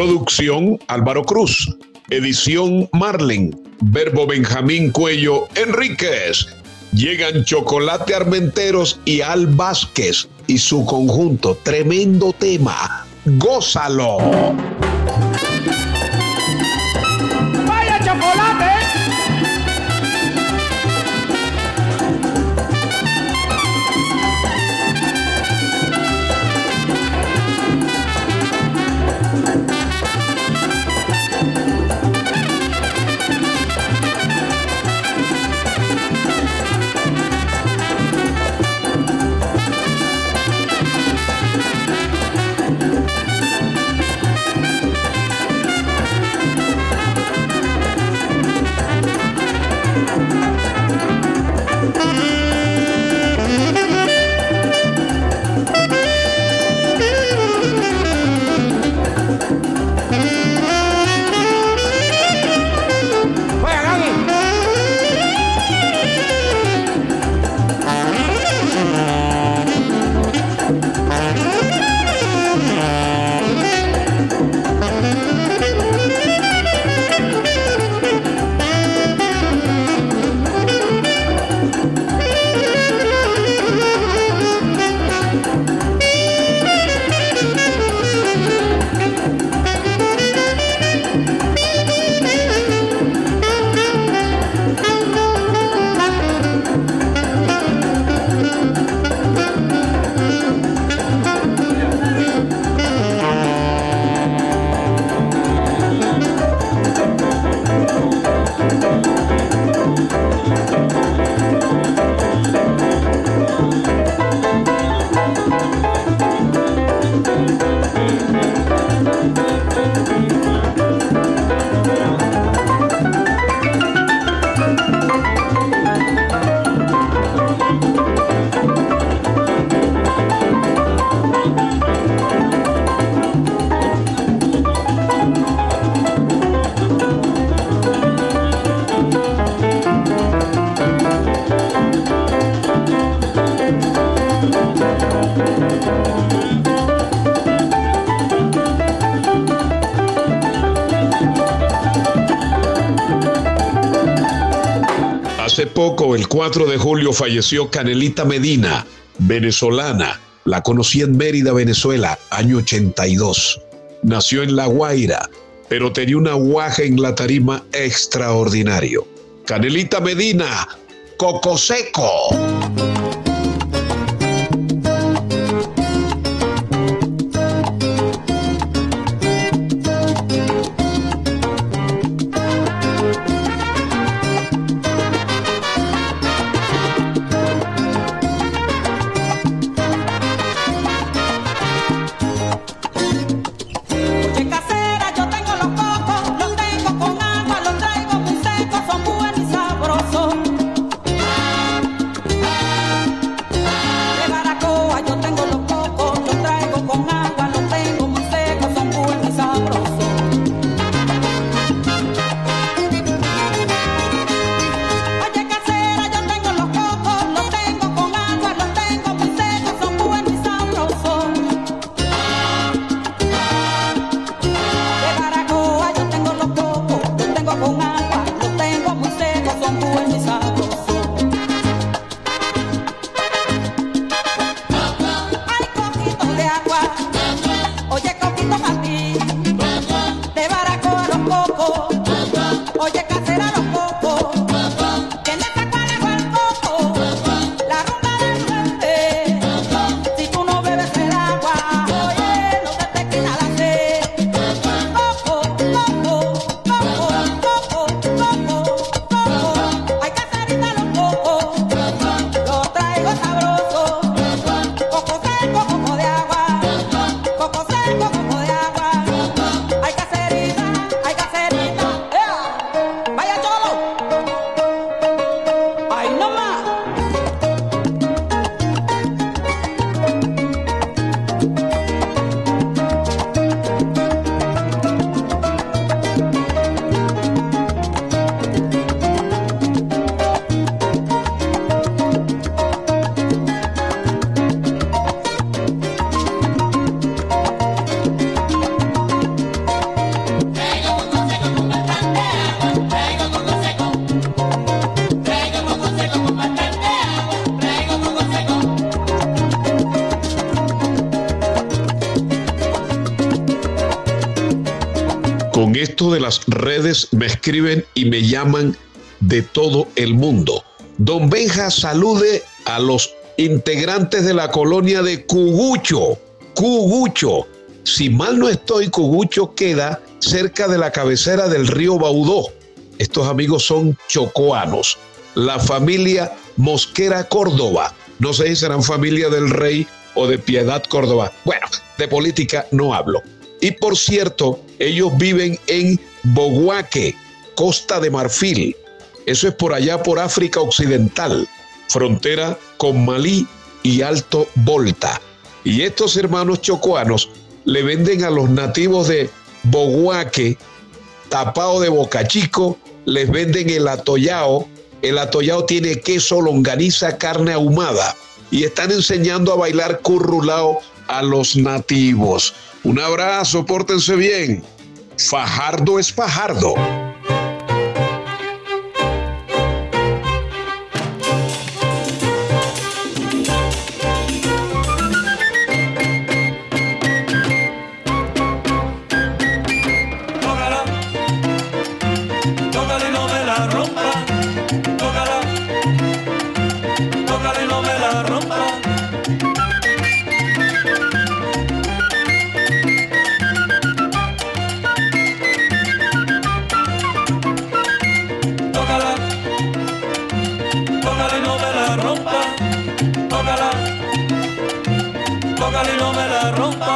Producción Álvaro Cruz. Edición Marlen. Verbo Benjamín Cuello Enríquez. Llegan Chocolate Armenteros y Al Vázquez y su conjunto. Tremendo tema. Gózalo. El 4 de julio, falleció Canelita Medina, venezolana. La conocí en Mérida, Venezuela, año 82. Nació en La Guaira, pero tenía un aguaje en la tarima extraordinario. Canelita Medina, Coco Seco. De las redes me escriben y me llaman de todo el mundo. Don Benja salude a los integrantes de la colonia de Cugucho. Cugucho. Si mal no estoy, Cugucho queda cerca de la cabecera del río Baudó. Estos amigos son chocoanos. La familia Mosquera Córdoba. No sé si serán familia del rey o de Piedad Córdoba. Bueno, de política no hablo. Y por cierto, ellos viven en Boguaque, Costa de Marfil. Eso es por allá por África Occidental, frontera con Malí y Alto Volta. Y estos hermanos chocoanos le venden a los nativos de Boguaque, tapado de Boca Chico, les venden el atollao. El atollao tiene queso, longaniza, carne ahumada. Y están enseñando a bailar currulao a los nativos. Un abrazo, pórtense bien. Fajardo es Fajardo. Ahora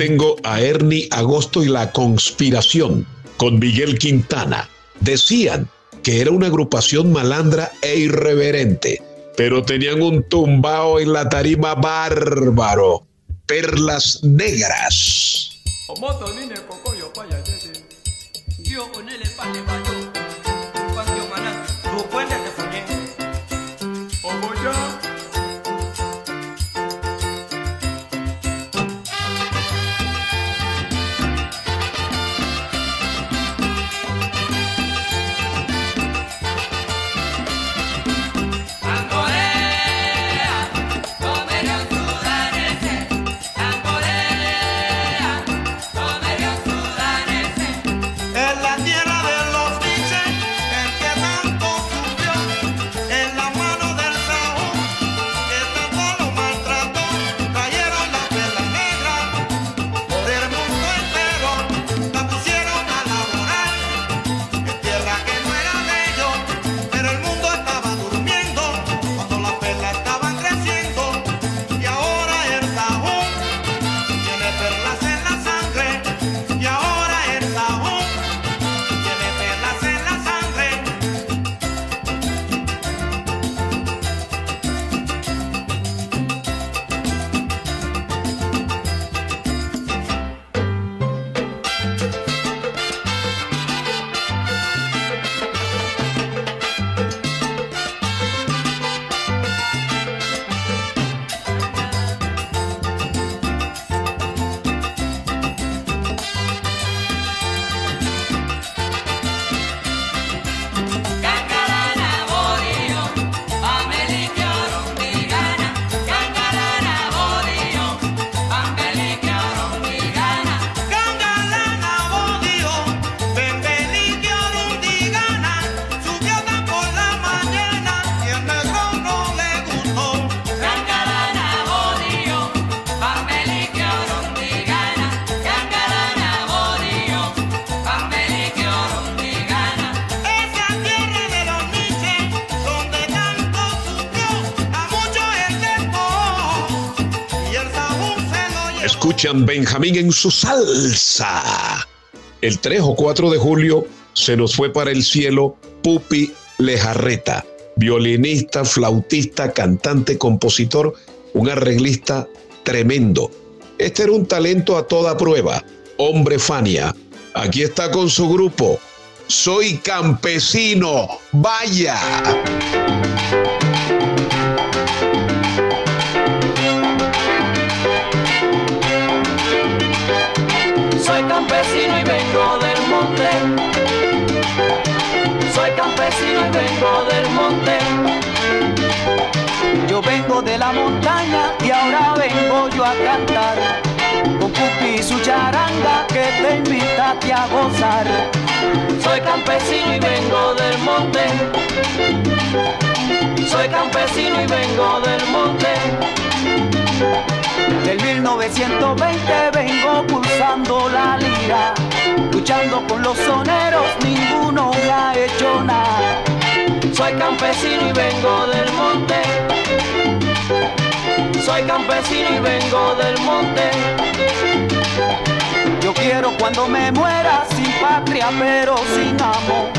tengo a Ernie Agosto y la conspiración con Miguel Quintana. Decían que era una agrupación malandra e irreverente, pero tenían un tumbao en la tarima bárbaro. Perlas negras. Benjamín en su salsa. El 3 o 4 de julio se nos fue para el cielo Pupi Lejarreta, violinista, flautista, cantante, compositor, un arreglista tremendo. Este era un talento a toda prueba, hombre Fania. Aquí está con su grupo. Soy campesino, vaya. De la montaña y ahora vengo yo a cantar. Con Pupi y su charanga que te invita a gozar. Soy campesino y vengo del monte. Soy campesino y vengo del monte. Del 1920 vengo pulsando la lira, luchando con los soneros, ninguno me ha hecho nada. Soy campesino y vengo del monte. Soy campesino y vengo del monte. Yo quiero cuando me muera sin patria pero sin amor,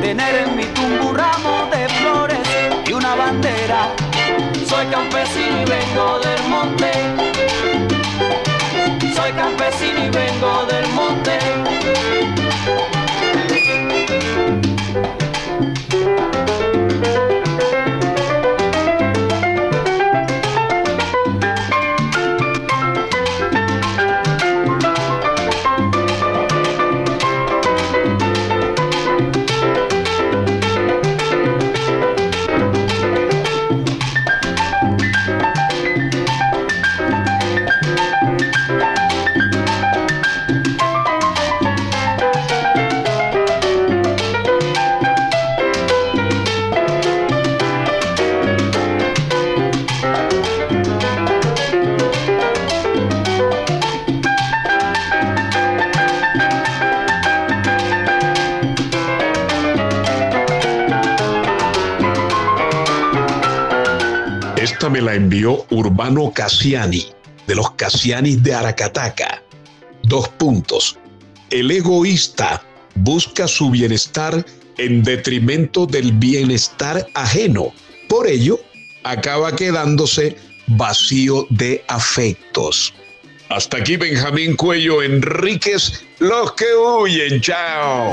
tener en mi tumbo un ramo de flores y una bandera. Soy campesino y vengo del monte. Soy campesino y vengo del Esta me la envió Urbano Cassiani, de los Cassianis de Aracataca. Dos puntos. El egoísta busca su bienestar en detrimento del bienestar ajeno. Por ello, acaba quedándose vacío de afectos. Hasta aquí Benjamín Cuello Enríquez, los que huyen, chao.